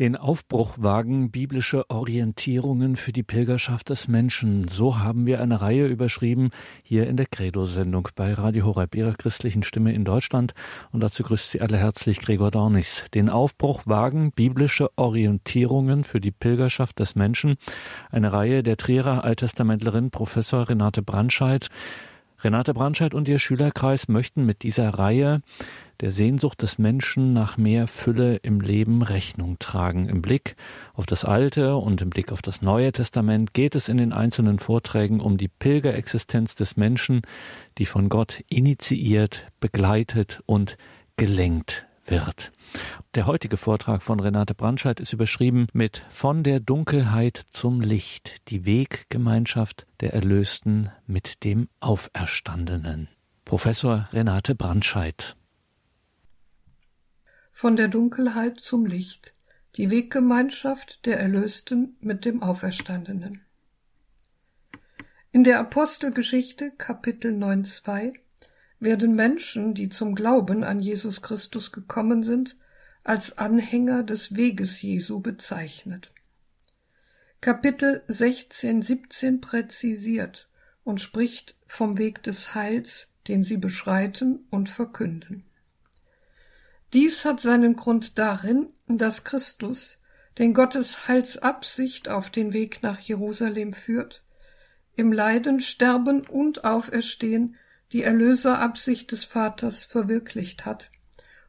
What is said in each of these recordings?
Den Aufbruch wagen biblische Orientierungen für die Pilgerschaft des Menschen. So haben wir eine Reihe überschrieben hier in der Credo-Sendung bei Radio Horeb, ihrer christlichen Stimme in Deutschland. Und dazu grüßt Sie alle herzlich Gregor Dornis. Den Aufbruch wagen biblische Orientierungen für die Pilgerschaft des Menschen. Eine Reihe der Trierer Alttestamentlerin Professor Renate Brandscheid. Renate Brandscheid und ihr Schülerkreis möchten mit dieser Reihe der Sehnsucht des Menschen nach mehr Fülle im Leben Rechnung tragen. Im Blick auf das Alte und im Blick auf das Neue Testament geht es in den einzelnen Vorträgen um die Pilgerexistenz des Menschen, die von Gott initiiert, begleitet und gelenkt wird. Der heutige Vortrag von Renate Brandscheid ist überschrieben mit Von der Dunkelheit zum Licht, die Weggemeinschaft der Erlösten mit dem Auferstandenen. Professor Renate Brandscheid von der Dunkelheit zum Licht, die Weggemeinschaft der Erlösten mit dem Auferstandenen. In der Apostelgeschichte Kapitel 9.2 werden Menschen, die zum Glauben an Jesus Christus gekommen sind, als Anhänger des Weges Jesu bezeichnet. Kapitel 16, 17 präzisiert und spricht vom Weg des Heils, den sie beschreiten und verkünden. Dies hat seinen Grund darin, dass Christus, den Gottes Heilsabsicht auf den Weg nach Jerusalem führt, im Leiden, Sterben und Auferstehen die Erlöserabsicht des Vaters verwirklicht hat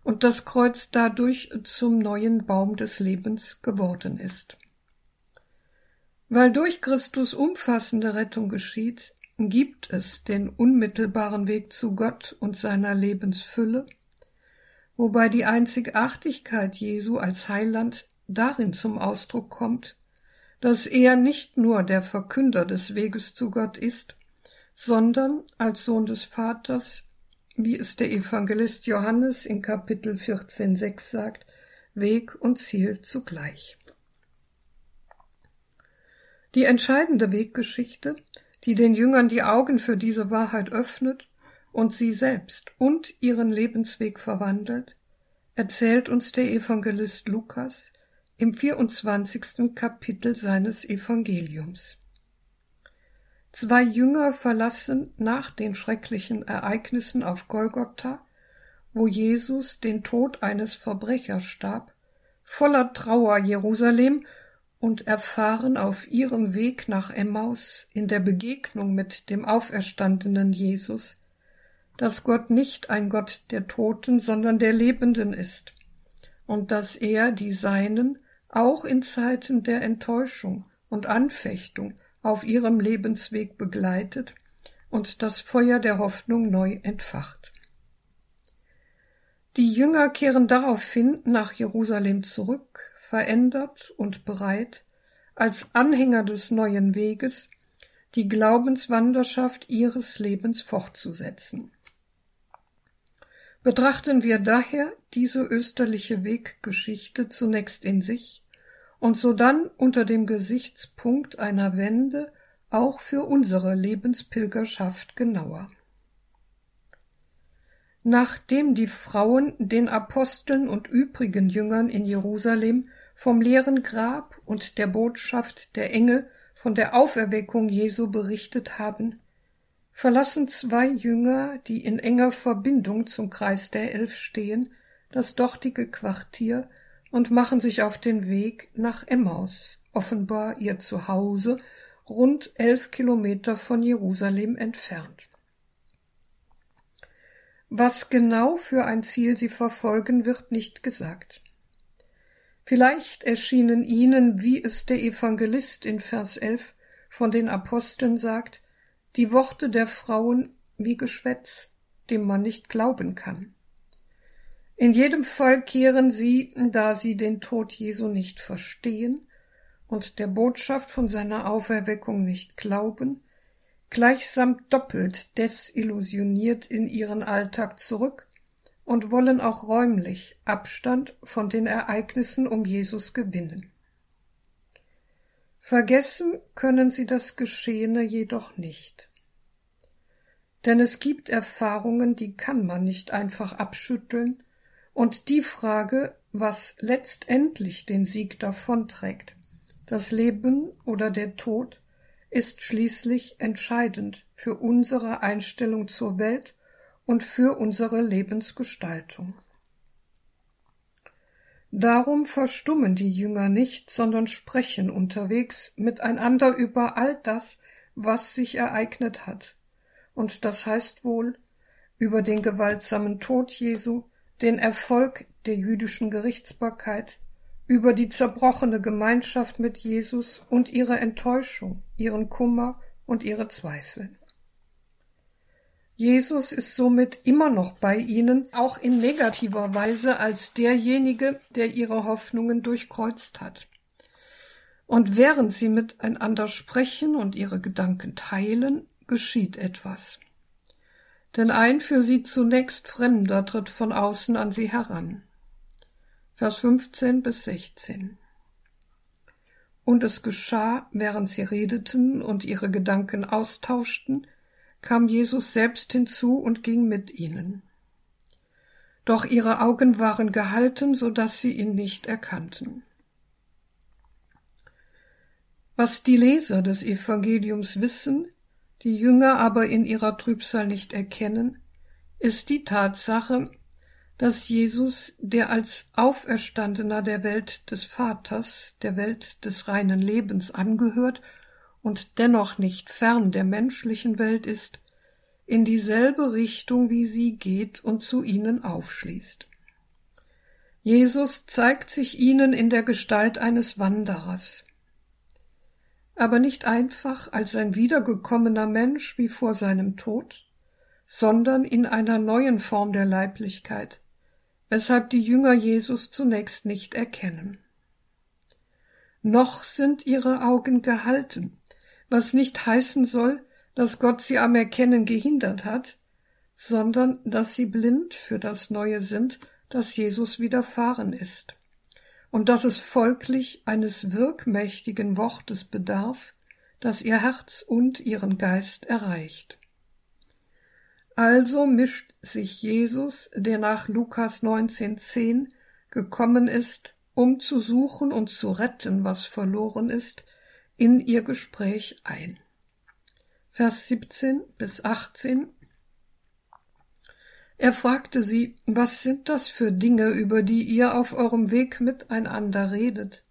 und das Kreuz dadurch zum neuen Baum des Lebens geworden ist. Weil durch Christus umfassende Rettung geschieht, gibt es den unmittelbaren Weg zu Gott und seiner Lebensfülle, wobei die Einzigartigkeit Jesu als Heiland darin zum Ausdruck kommt, dass er nicht nur der Verkünder des Weges zu Gott ist, sondern als Sohn des Vaters, wie es der Evangelist Johannes in Kapitel 14,6 sagt, Weg und Ziel zugleich. Die entscheidende Weggeschichte, die den Jüngern die Augen für diese Wahrheit öffnet, und sie selbst und ihren Lebensweg verwandelt, erzählt uns der Evangelist Lukas im 24. Kapitel seines Evangeliums. Zwei Jünger verlassen nach den schrecklichen Ereignissen auf Golgotha, wo Jesus den Tod eines Verbrechers starb, voller Trauer Jerusalem und erfahren auf ihrem Weg nach Emmaus in der Begegnung mit dem auferstandenen Jesus dass Gott nicht ein Gott der Toten, sondern der Lebenden ist und dass er die Seinen auch in Zeiten der Enttäuschung und Anfechtung auf ihrem Lebensweg begleitet und das Feuer der Hoffnung neu entfacht. Die Jünger kehren daraufhin nach Jerusalem zurück, verändert und bereit, als Anhänger des neuen Weges die Glaubenswanderschaft ihres Lebens fortzusetzen. Betrachten wir daher diese österliche Weggeschichte zunächst in sich und sodann unter dem Gesichtspunkt einer Wende auch für unsere Lebenspilgerschaft genauer. Nachdem die Frauen den Aposteln und übrigen Jüngern in Jerusalem vom leeren Grab und der Botschaft der Engel von der Auferweckung Jesu berichtet haben, verlassen zwei Jünger, die in enger Verbindung zum Kreis der Elf stehen, das dortige Quartier und machen sich auf den Weg nach Emmaus, offenbar ihr Zuhause, rund elf Kilometer von Jerusalem entfernt. Was genau für ein Ziel sie verfolgen, wird nicht gesagt. Vielleicht erschienen ihnen, wie es der Evangelist in Vers 11 von den Aposteln sagt, die Worte der Frauen wie Geschwätz, dem man nicht glauben kann. In jedem Fall kehren sie, da sie den Tod Jesu nicht verstehen und der Botschaft von seiner Auferweckung nicht glauben, gleichsam doppelt desillusioniert in ihren Alltag zurück und wollen auch räumlich Abstand von den Ereignissen um Jesus gewinnen. Vergessen können sie das Geschehene jedoch nicht. Denn es gibt Erfahrungen, die kann man nicht einfach abschütteln, und die Frage, was letztendlich den Sieg davonträgt, das Leben oder der Tod, ist schließlich entscheidend für unsere Einstellung zur Welt und für unsere Lebensgestaltung. Darum verstummen die Jünger nicht, sondern sprechen unterwegs miteinander über all das, was sich ereignet hat. Und das heißt wohl über den gewaltsamen Tod Jesu, den Erfolg der jüdischen Gerichtsbarkeit, über die zerbrochene Gemeinschaft mit Jesus und ihre Enttäuschung, ihren Kummer und ihre Zweifel. Jesus ist somit immer noch bei ihnen, auch in negativer Weise als derjenige, der ihre Hoffnungen durchkreuzt hat. Und während sie miteinander sprechen und ihre Gedanken teilen, geschieht etwas. Denn ein für sie zunächst Fremder tritt von außen an sie heran. Vers 15 bis 16. Und es geschah, während sie redeten und ihre Gedanken austauschten, kam Jesus selbst hinzu und ging mit ihnen. Doch ihre Augen waren gehalten, so dass sie ihn nicht erkannten. Was die Leser des Evangeliums wissen, die Jünger aber in ihrer Trübsal nicht erkennen, ist die Tatsache, dass Jesus, der als Auferstandener der Welt des Vaters, der Welt des reinen Lebens angehört und dennoch nicht fern der menschlichen Welt ist, in dieselbe Richtung wie sie geht und zu ihnen aufschließt. Jesus zeigt sich ihnen in der Gestalt eines Wanderers, aber nicht einfach als ein wiedergekommener Mensch wie vor seinem Tod, sondern in einer neuen Form der Leiblichkeit, weshalb die Jünger Jesus zunächst nicht erkennen. Noch sind ihre Augen gehalten, was nicht heißen soll, dass Gott sie am Erkennen gehindert hat, sondern dass sie blind für das Neue sind, das Jesus widerfahren ist, und dass es folglich eines wirkmächtigen Wortes bedarf, das ihr Herz und ihren Geist erreicht. Also mischt sich Jesus, der nach Lukas 19,10 gekommen ist, um zu suchen und zu retten, was verloren ist, in ihr Gespräch ein. Vers 17 bis 18 Er fragte sie, was sind das für Dinge, über die ihr auf eurem Weg miteinander redet?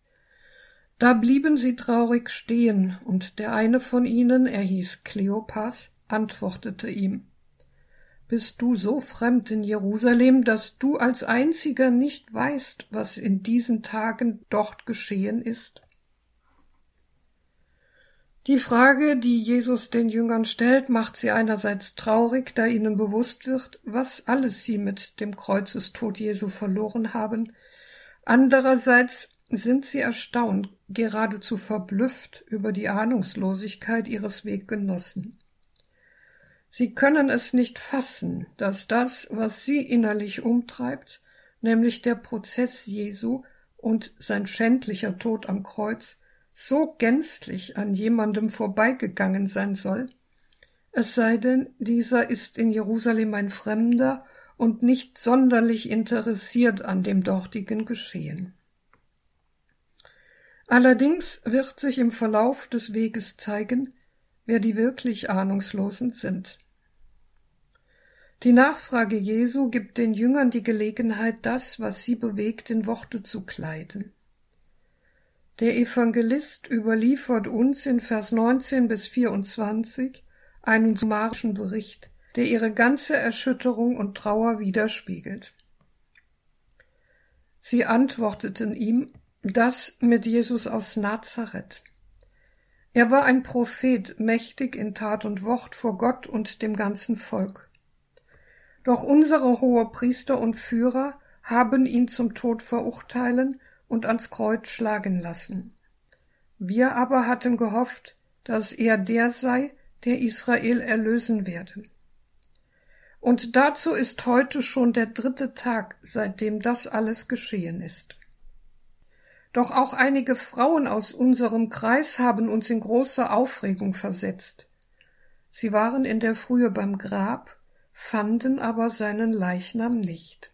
Da blieben sie traurig stehen, und der eine von ihnen, er hieß Kleopas, antwortete ihm, Bist du so fremd in Jerusalem, dass du als einziger nicht weißt, was in diesen Tagen dort geschehen ist? Die Frage, die Jesus den Jüngern stellt, macht sie einerseits traurig, da ihnen bewusst wird, was alles sie mit dem Kreuzestod Jesu verloren haben. Andererseits sind sie erstaunt, geradezu verblüfft über die Ahnungslosigkeit ihres Weggenossen. Sie können es nicht fassen, dass das, was sie innerlich umtreibt, nämlich der Prozess Jesu und sein schändlicher Tod am Kreuz, so gänzlich an jemandem vorbeigegangen sein soll, es sei denn, dieser ist in Jerusalem ein Fremder und nicht sonderlich interessiert an dem dortigen Geschehen. Allerdings wird sich im Verlauf des Weges zeigen, wer die wirklich Ahnungslosen sind. Die Nachfrage Jesu gibt den Jüngern die Gelegenheit, das, was sie bewegt, in Worte zu kleiden. Der Evangelist überliefert uns in Vers 19 bis 24 einen summarischen Bericht, der ihre ganze Erschütterung und Trauer widerspiegelt. Sie antworteten ihm, das mit Jesus aus Nazareth. Er war ein Prophet, mächtig in Tat und Wort vor Gott und dem ganzen Volk. Doch unsere Hohepriester und Führer haben ihn zum Tod verurteilen und ans Kreuz schlagen lassen. Wir aber hatten gehofft, dass er der sei, der Israel erlösen werde. Und dazu ist heute schon der dritte Tag, seitdem das alles geschehen ist. Doch auch einige Frauen aus unserem Kreis haben uns in große Aufregung versetzt. Sie waren in der Frühe beim Grab, fanden aber seinen Leichnam nicht.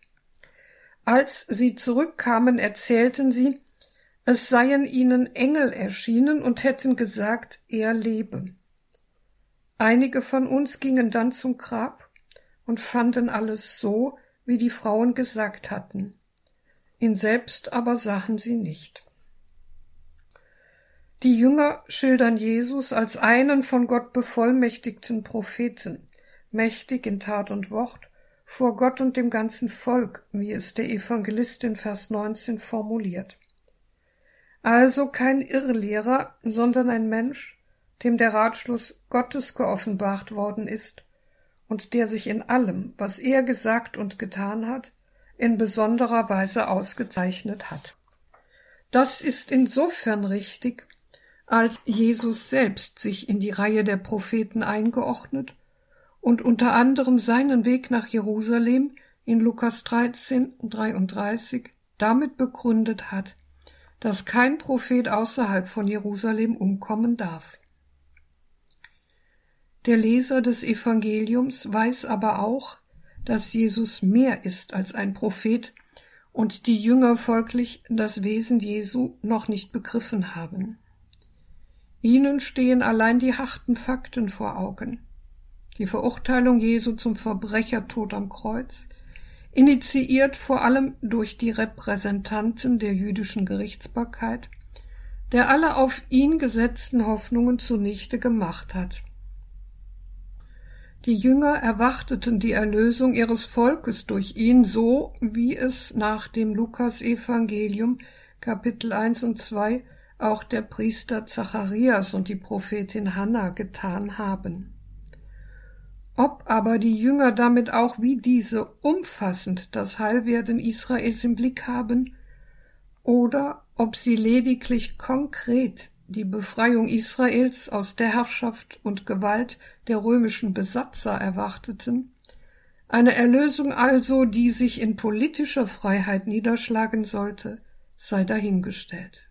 Als sie zurückkamen, erzählten sie, es seien ihnen Engel erschienen und hätten gesagt, er lebe. Einige von uns gingen dann zum Grab und fanden alles so, wie die Frauen gesagt hatten. Ihn selbst aber sahen sie nicht. Die Jünger schildern Jesus als einen von Gott bevollmächtigten Propheten, mächtig in Tat und Wort, vor Gott und dem ganzen Volk, wie es der Evangelist in Vers 19 formuliert. Also kein Irrlehrer, sondern ein Mensch, dem der Ratschluss Gottes geoffenbart worden ist und der sich in allem, was er gesagt und getan hat, in besonderer Weise ausgezeichnet hat. Das ist insofern richtig, als Jesus selbst sich in die Reihe der Propheten eingeordnet und unter anderem seinen Weg nach Jerusalem in Lukas 13, 33 damit begründet hat, dass kein Prophet außerhalb von Jerusalem umkommen darf. Der Leser des Evangeliums weiß aber auch, dass Jesus mehr ist als ein Prophet und die Jünger folglich das Wesen Jesu noch nicht begriffen haben. Ihnen stehen allein die harten Fakten vor Augen. Die Verurteilung Jesu zum Verbrechertod am Kreuz, initiiert vor allem durch die Repräsentanten der jüdischen Gerichtsbarkeit, der alle auf ihn gesetzten Hoffnungen zunichte gemacht hat. Die Jünger erwarteten die Erlösung ihres Volkes durch ihn so, wie es nach dem Lukas-Evangelium Kapitel 1 und 2 auch der Priester Zacharias und die Prophetin Hannah getan haben. Ob aber die Jünger damit auch wie diese umfassend das Heilwerden Israels im Blick haben, oder ob sie lediglich konkret die Befreiung Israels aus der Herrschaft und Gewalt der römischen Besatzer erwarteten, eine Erlösung also, die sich in politischer Freiheit niederschlagen sollte, sei dahingestellt.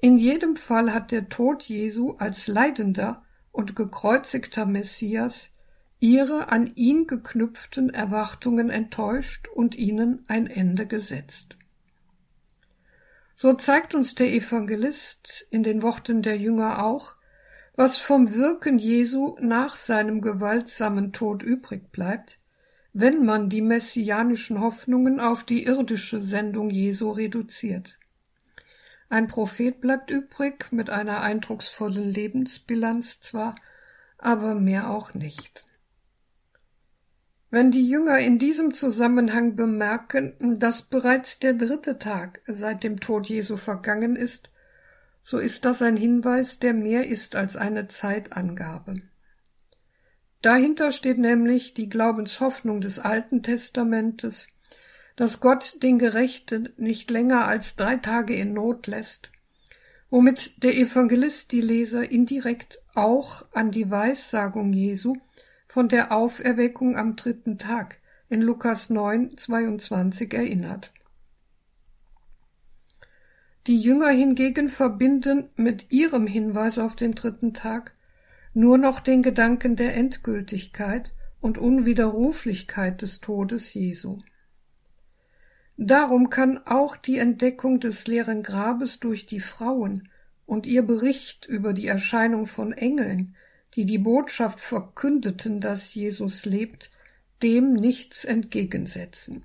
In jedem Fall hat der Tod Jesu als leidender und gekreuzigter Messias ihre an ihn geknüpften Erwartungen enttäuscht und ihnen ein Ende gesetzt. So zeigt uns der Evangelist in den Worten der Jünger auch, was vom Wirken Jesu nach seinem gewaltsamen Tod übrig bleibt, wenn man die messianischen Hoffnungen auf die irdische Sendung Jesu reduziert. Ein Prophet bleibt übrig mit einer eindrucksvollen Lebensbilanz zwar, aber mehr auch nicht. Wenn die Jünger in diesem Zusammenhang bemerken, dass bereits der dritte Tag seit dem Tod Jesu vergangen ist, so ist das ein Hinweis, der mehr ist als eine Zeitangabe. Dahinter steht nämlich die Glaubenshoffnung des Alten Testamentes, dass Gott den Gerechten nicht länger als drei Tage in Not lässt, womit der Evangelist die Leser indirekt auch an die Weissagung Jesu von der Auferweckung am dritten Tag in Lukas 9, 22 erinnert. Die Jünger hingegen verbinden mit ihrem Hinweis auf den dritten Tag nur noch den Gedanken der Endgültigkeit und Unwiderruflichkeit des Todes Jesu. Darum kann auch die Entdeckung des leeren Grabes durch die Frauen und ihr Bericht über die Erscheinung von Engeln die die Botschaft verkündeten, dass Jesus lebt, dem nichts entgegensetzen.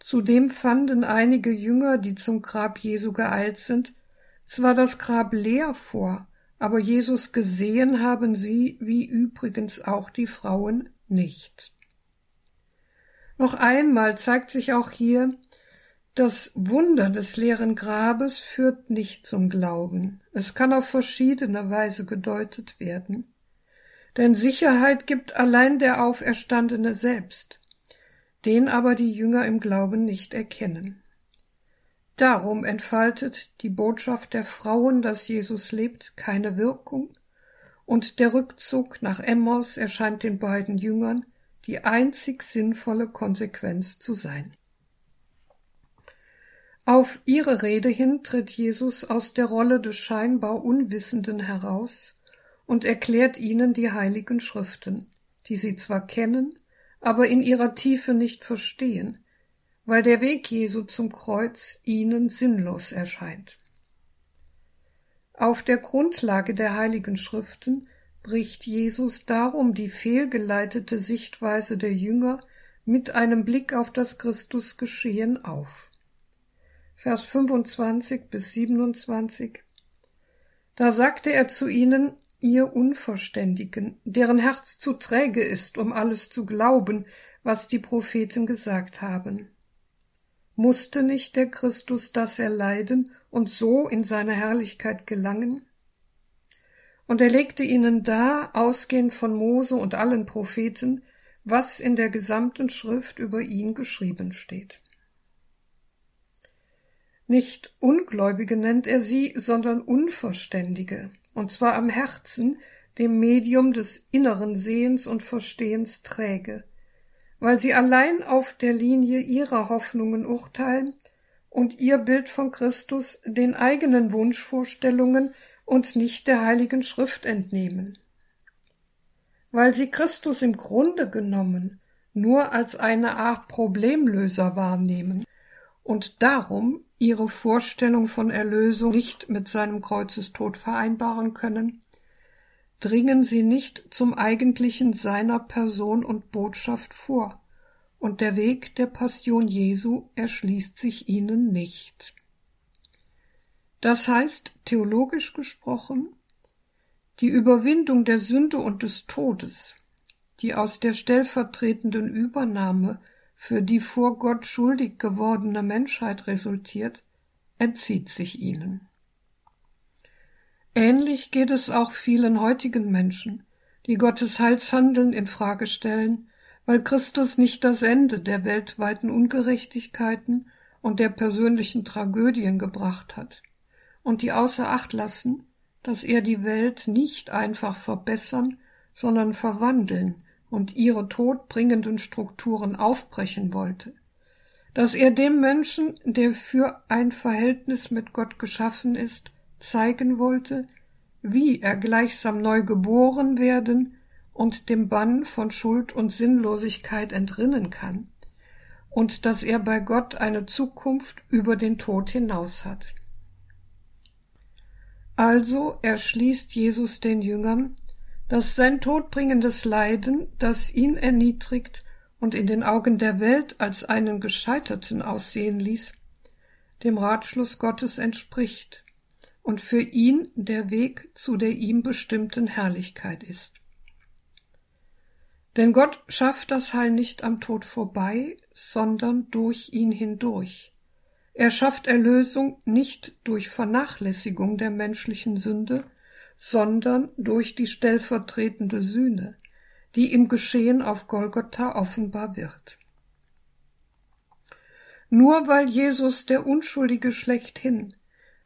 Zudem fanden einige Jünger, die zum Grab Jesu geeilt sind, zwar das Grab leer vor, aber Jesus gesehen haben sie, wie übrigens auch die Frauen, nicht. Noch einmal zeigt sich auch hier, das Wunder des leeren Grabes führt nicht zum Glauben. Es kann auf verschiedene Weise gedeutet werden. Denn Sicherheit gibt allein der Auferstandene selbst, den aber die Jünger im Glauben nicht erkennen. Darum entfaltet die Botschaft der Frauen, dass Jesus lebt, keine Wirkung, und der Rückzug nach Emmaus erscheint den beiden Jüngern die einzig sinnvolle Konsequenz zu sein. Auf ihre Rede hin tritt Jesus aus der Rolle des scheinbar Unwissenden heraus und erklärt ihnen die heiligen Schriften, die sie zwar kennen, aber in ihrer Tiefe nicht verstehen, weil der Weg Jesu zum Kreuz ihnen sinnlos erscheint. Auf der Grundlage der heiligen Schriften bricht Jesus darum die fehlgeleitete Sichtweise der Jünger mit einem Blick auf das Christusgeschehen auf. Vers 25 bis 27 Da sagte er zu ihnen, ihr Unverständigen, deren Herz zu träge ist, um alles zu glauben, was die Propheten gesagt haben. Musste nicht der Christus das erleiden und so in seine Herrlichkeit gelangen? Und er legte ihnen dar, ausgehend von Mose und allen Propheten, was in der gesamten Schrift über ihn geschrieben steht. Nicht Ungläubige nennt er sie, sondern Unverständige, und zwar am Herzen, dem Medium des inneren Sehens und Verstehens träge, weil sie allein auf der Linie ihrer Hoffnungen urteilen und ihr Bild von Christus den eigenen Wunschvorstellungen und nicht der heiligen Schrift entnehmen. Weil sie Christus im Grunde genommen nur als eine Art Problemlöser wahrnehmen und darum ihre Vorstellung von Erlösung nicht mit seinem Kreuzestod vereinbaren können, dringen sie nicht zum eigentlichen seiner Person und Botschaft vor, und der Weg der Passion Jesu erschließt sich ihnen nicht. Das heißt, theologisch gesprochen, die Überwindung der Sünde und des Todes, die aus der stellvertretenden Übernahme für die vor Gott schuldig gewordene Menschheit resultiert, entzieht sich ihnen. Ähnlich geht es auch vielen heutigen Menschen, die Gottes Heilshandeln in Frage stellen, weil Christus nicht das Ende der weltweiten Ungerechtigkeiten und der persönlichen Tragödien gebracht hat und die außer Acht lassen, dass er die Welt nicht einfach verbessern, sondern verwandeln und ihre todbringenden Strukturen aufbrechen wollte, dass er dem Menschen, der für ein Verhältnis mit Gott geschaffen ist, zeigen wollte, wie er gleichsam neu geboren werden und dem Bann von Schuld und Sinnlosigkeit entrinnen kann, und dass er bei Gott eine Zukunft über den Tod hinaus hat. Also erschließt Jesus den Jüngern, dass sein todbringendes Leiden, das ihn erniedrigt und in den Augen der Welt als einen Gescheiterten aussehen ließ, dem Ratschluss Gottes entspricht und für ihn der Weg zu der ihm bestimmten Herrlichkeit ist. Denn Gott schafft das Heil nicht am Tod vorbei, sondern durch ihn hindurch. Er schafft Erlösung nicht durch Vernachlässigung der menschlichen Sünde, sondern durch die stellvertretende Sühne, die im Geschehen auf Golgotha offenbar wird. Nur weil Jesus der Unschuldige schlechthin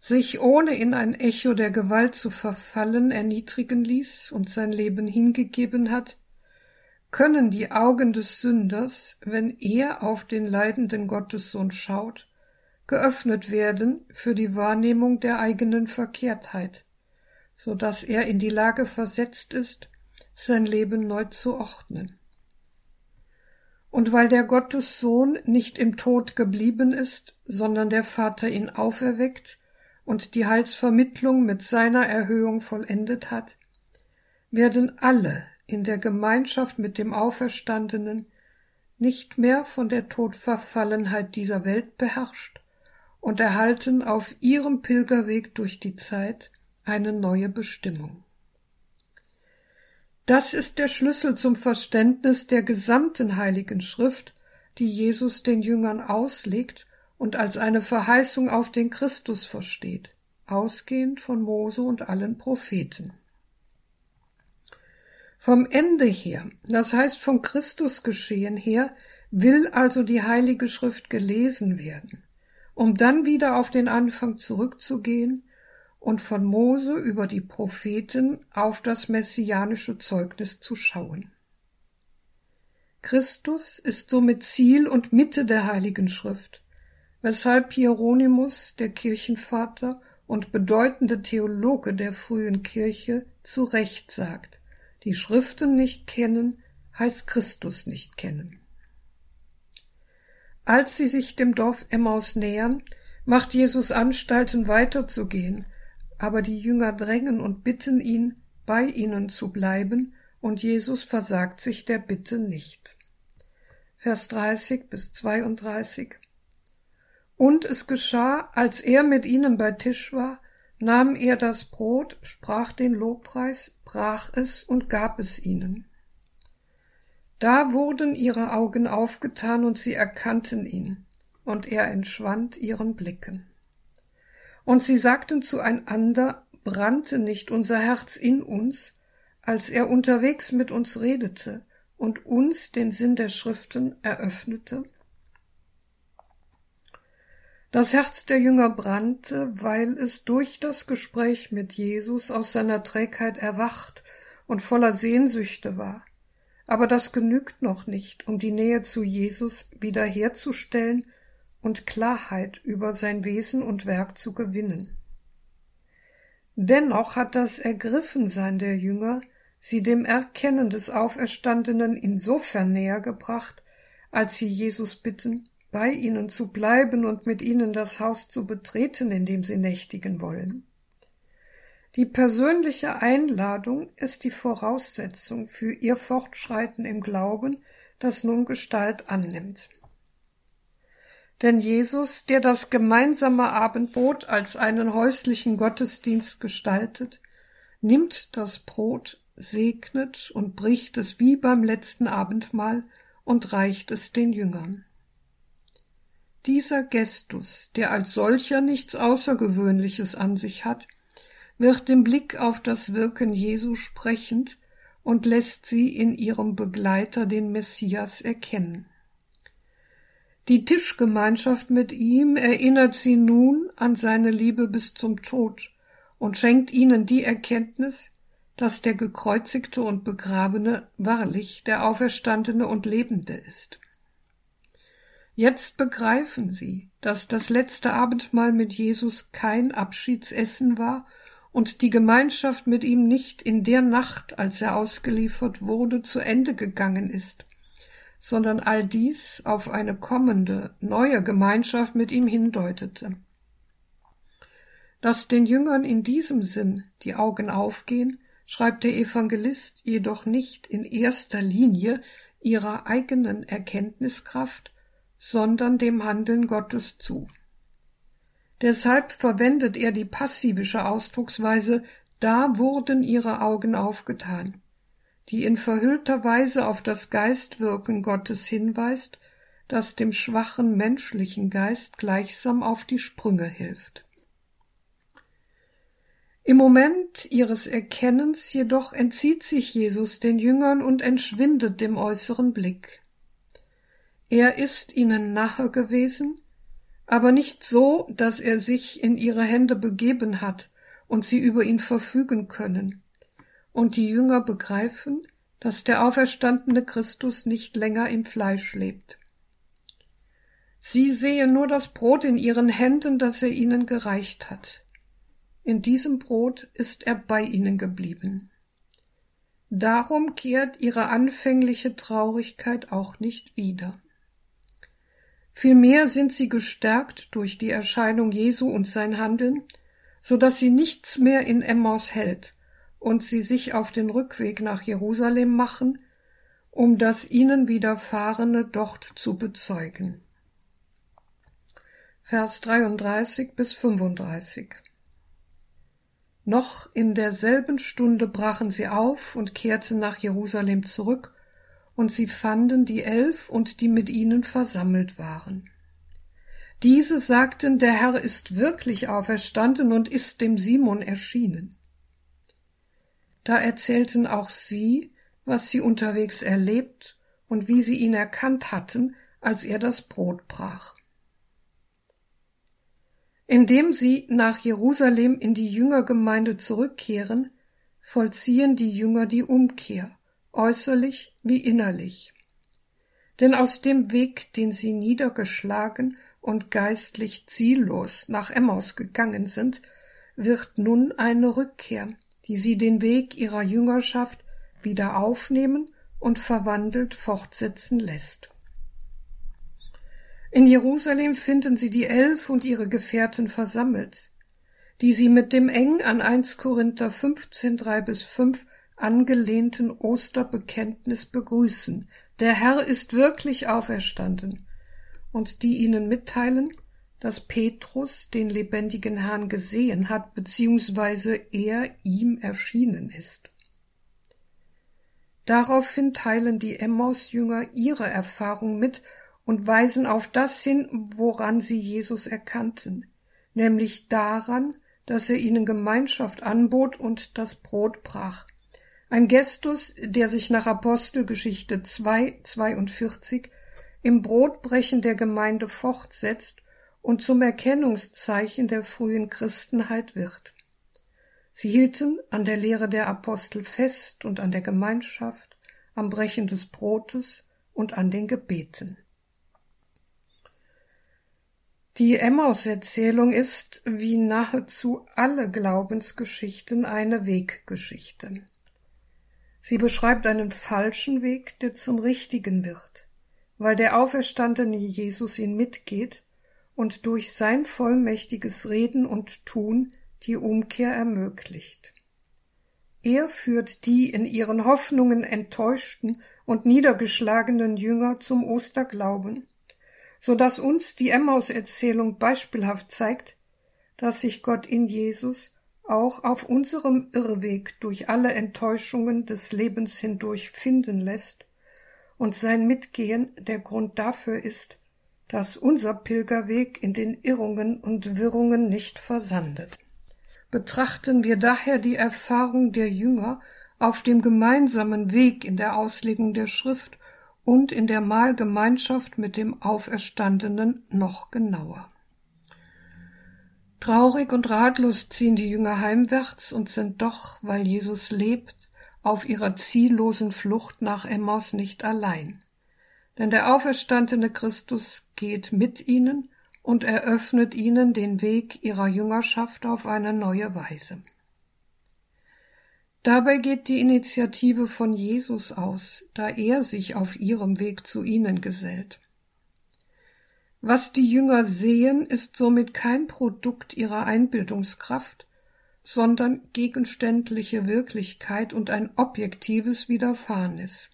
sich ohne in ein Echo der Gewalt zu verfallen erniedrigen ließ und sein Leben hingegeben hat, können die Augen des Sünders, wenn er auf den leidenden Gottessohn schaut, geöffnet werden für die Wahrnehmung der eigenen Verkehrtheit, so dass er in die Lage versetzt ist, sein Leben neu zu ordnen. Und weil der Gottessohn nicht im Tod geblieben ist, sondern der Vater ihn auferweckt und die Heilsvermittlung mit seiner Erhöhung vollendet hat, werden alle in der Gemeinschaft mit dem Auferstandenen nicht mehr von der Todverfallenheit dieser Welt beherrscht, und erhalten auf ihrem Pilgerweg durch die Zeit eine neue Bestimmung. Das ist der Schlüssel zum Verständnis der gesamten heiligen Schrift, die Jesus den Jüngern auslegt und als eine Verheißung auf den Christus versteht, ausgehend von Mose und allen Propheten. Vom Ende her, das heißt vom Christusgeschehen her, will also die heilige Schrift gelesen werden um dann wieder auf den Anfang zurückzugehen und von Mose über die Propheten auf das messianische Zeugnis zu schauen. Christus ist somit Ziel und Mitte der Heiligen Schrift, weshalb Hieronymus, der Kirchenvater und bedeutende Theologe der frühen Kirche, zu Recht sagt, die Schriften nicht kennen, heißt Christus nicht kennen. Als sie sich dem Dorf Emmaus nähern, macht Jesus Anstalten weiterzugehen, aber die Jünger drängen und bitten ihn, bei ihnen zu bleiben, und Jesus versagt sich der Bitte nicht. Vers 30 bis 32 Und es geschah, als er mit ihnen bei Tisch war, nahm er das Brot, sprach den Lobpreis, brach es und gab es ihnen. Da wurden ihre Augen aufgetan und sie erkannten ihn, und er entschwand ihren Blicken. Und sie sagten zueinander, brannte nicht unser Herz in uns, als er unterwegs mit uns redete und uns den Sinn der Schriften eröffnete? Das Herz der Jünger brannte, weil es durch das Gespräch mit Jesus aus seiner Trägheit erwacht und voller Sehnsüchte war. Aber das genügt noch nicht, um die Nähe zu Jesus wiederherzustellen und Klarheit über sein Wesen und Werk zu gewinnen. Dennoch hat das Ergriffensein der Jünger sie dem Erkennen des Auferstandenen insofern näher gebracht, als sie Jesus bitten, bei ihnen zu bleiben und mit ihnen das Haus zu betreten, in dem sie nächtigen wollen. Die persönliche Einladung ist die Voraussetzung für ihr Fortschreiten im Glauben, das nun Gestalt annimmt. Denn Jesus, der das gemeinsame Abendbrot als einen häuslichen Gottesdienst gestaltet, nimmt das Brot, segnet und bricht es wie beim letzten Abendmahl und reicht es den Jüngern. Dieser Gestus, der als solcher nichts Außergewöhnliches an sich hat, wird im Blick auf das Wirken Jesu sprechend und lässt sie in ihrem Begleiter den Messias erkennen. Die Tischgemeinschaft mit ihm erinnert sie nun an seine Liebe bis zum Tod und schenkt ihnen die Erkenntnis, dass der gekreuzigte und begrabene wahrlich der Auferstandene und Lebende ist. Jetzt begreifen sie, dass das letzte Abendmahl mit Jesus kein Abschiedsessen war und die Gemeinschaft mit ihm nicht in der Nacht, als er ausgeliefert wurde, zu Ende gegangen ist, sondern all dies auf eine kommende, neue Gemeinschaft mit ihm hindeutete. Dass den Jüngern in diesem Sinn die Augen aufgehen, schreibt der Evangelist jedoch nicht in erster Linie ihrer eigenen Erkenntniskraft, sondern dem Handeln Gottes zu. Deshalb verwendet er die passivische Ausdrucksweise da wurden ihre Augen aufgetan die in verhüllter Weise auf das Geistwirken Gottes hinweist, das dem schwachen menschlichen Geist gleichsam auf die Sprünge hilft. Im Moment ihres Erkennens jedoch entzieht sich Jesus den Jüngern und entschwindet dem äußeren Blick. Er ist ihnen nahe gewesen, aber nicht so, dass er sich in ihre Hände begeben hat und sie über ihn verfügen können und die Jünger begreifen, dass der auferstandene Christus nicht länger im Fleisch lebt. Sie sehen nur das Brot in ihren Händen, das er ihnen gereicht hat. In diesem Brot ist er bei ihnen geblieben. Darum kehrt ihre anfängliche Traurigkeit auch nicht wieder. Vielmehr sind sie gestärkt durch die Erscheinung Jesu und sein Handeln, so dass sie nichts mehr in Emmaus hält, und sie sich auf den Rückweg nach Jerusalem machen, um das ihnen widerfahrene dort zu bezeugen. Vers 33 bis 35 Noch in derselben Stunde brachen sie auf und kehrten nach Jerusalem zurück, und sie fanden die Elf und die mit ihnen versammelt waren. Diese sagten, der Herr ist wirklich auferstanden und ist dem Simon erschienen. Da erzählten auch sie, was sie unterwegs erlebt und wie sie ihn erkannt hatten, als er das Brot brach. Indem sie nach Jerusalem in die Jüngergemeinde zurückkehren, vollziehen die Jünger die Umkehr, äußerlich wie innerlich. Denn aus dem Weg, den sie niedergeschlagen und geistlich ziellos nach Emmaus gegangen sind, wird nun eine Rückkehr, die sie den Weg ihrer Jüngerschaft wieder aufnehmen und verwandelt fortsetzen lässt. In Jerusalem finden sie die Elf und ihre Gefährten versammelt, die sie mit dem eng an 1 Korinther 15, 3 bis 5 angelehnten Osterbekenntnis begrüßen. Der Herr ist wirklich auferstanden. Und die ihnen mitteilen, dass Petrus den lebendigen Herrn gesehen hat, beziehungsweise er ihm erschienen ist. Daraufhin teilen die Emmaus-Jünger ihre Erfahrung mit und weisen auf das hin, woran sie Jesus erkannten, nämlich daran, dass er ihnen Gemeinschaft anbot und das Brot brach. Ein Gestus, der sich nach Apostelgeschichte 2, 42 im Brotbrechen der Gemeinde fortsetzt und zum Erkennungszeichen der frühen Christenheit wird. Sie hielten an der Lehre der Apostel fest und an der Gemeinschaft, am Brechen des Brotes und an den Gebeten. Die Emmaus-Erzählung ist, wie nahezu alle Glaubensgeschichten, eine Weggeschichte. Sie beschreibt einen falschen Weg, der zum richtigen wird, weil der auferstandene Jesus ihn mitgeht und durch sein vollmächtiges Reden und Tun die Umkehr ermöglicht. Er führt die in ihren Hoffnungen enttäuschten und niedergeschlagenen Jünger zum Osterglauben so dass uns die Emmaus-Erzählung beispielhaft zeigt, dass sich Gott in Jesus auch auf unserem Irrweg durch alle Enttäuschungen des Lebens hindurch finden lässt und sein Mitgehen der Grund dafür ist, dass unser Pilgerweg in den Irrungen und Wirrungen nicht versandet. Betrachten wir daher die Erfahrung der Jünger auf dem gemeinsamen Weg in der Auslegung der Schrift und in der Mahlgemeinschaft mit dem Auferstandenen noch genauer. Traurig und ratlos ziehen die Jünger heimwärts und sind doch, weil Jesus lebt, auf ihrer ziellosen Flucht nach Emmaus nicht allein. Denn der auferstandene Christus geht mit ihnen und eröffnet ihnen den Weg ihrer Jüngerschaft auf eine neue Weise. Dabei geht die Initiative von Jesus aus, da er sich auf ihrem Weg zu ihnen gesellt. Was die Jünger sehen, ist somit kein Produkt ihrer Einbildungskraft, sondern gegenständliche Wirklichkeit und ein objektives Widerfahrnis.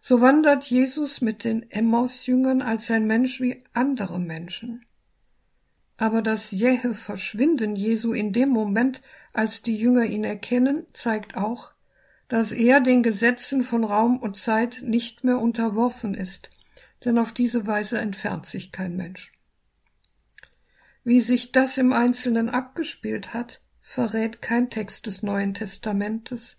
So wandert Jesus mit den Emmaus-Jüngern als ein Mensch wie andere Menschen. Aber das jähe Verschwinden Jesu in dem Moment, als die Jünger ihn erkennen, zeigt auch, dass er den Gesetzen von Raum und Zeit nicht mehr unterworfen ist, denn auf diese Weise entfernt sich kein Mensch. Wie sich das im Einzelnen abgespielt hat, verrät kein Text des Neuen Testamentes,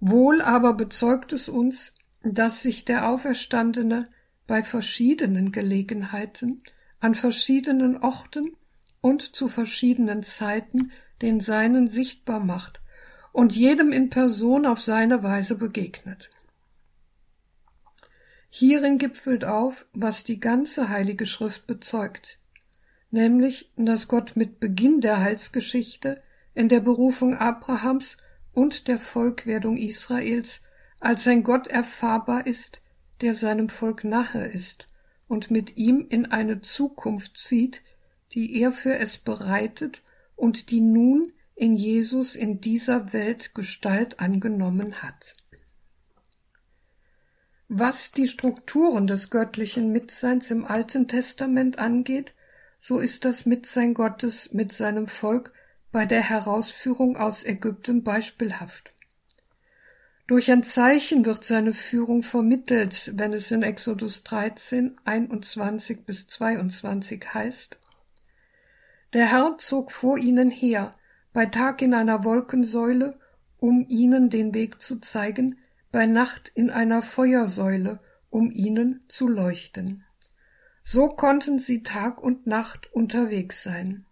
wohl aber bezeugt es uns, dass sich der Auferstandene bei verschiedenen Gelegenheiten, an verschiedenen Orten und zu verschiedenen Zeiten den Seinen sichtbar macht und jedem in Person auf seine Weise begegnet. Hierin gipfelt auf, was die ganze Heilige Schrift bezeugt, nämlich, dass Gott mit Beginn der Heilsgeschichte in der Berufung Abrahams und der Volkwerdung Israels als ein Gott erfahrbar ist, der seinem Volk nahe ist und mit ihm in eine Zukunft zieht, die er für es bereitet und die nun in Jesus in dieser Welt Gestalt angenommen hat. Was die Strukturen des göttlichen Mitseins im Alten Testament angeht, so ist das Mitsein Gottes mit seinem Volk bei der Herausführung aus Ägypten beispielhaft. Durch ein Zeichen wird seine Führung vermittelt, wenn es in Exodus 13, 21 bis 22 heißt, der Herr zog vor ihnen her, bei Tag in einer Wolkensäule, um ihnen den Weg zu zeigen, bei Nacht in einer Feuersäule, um ihnen zu leuchten. So konnten sie Tag und Nacht unterwegs sein.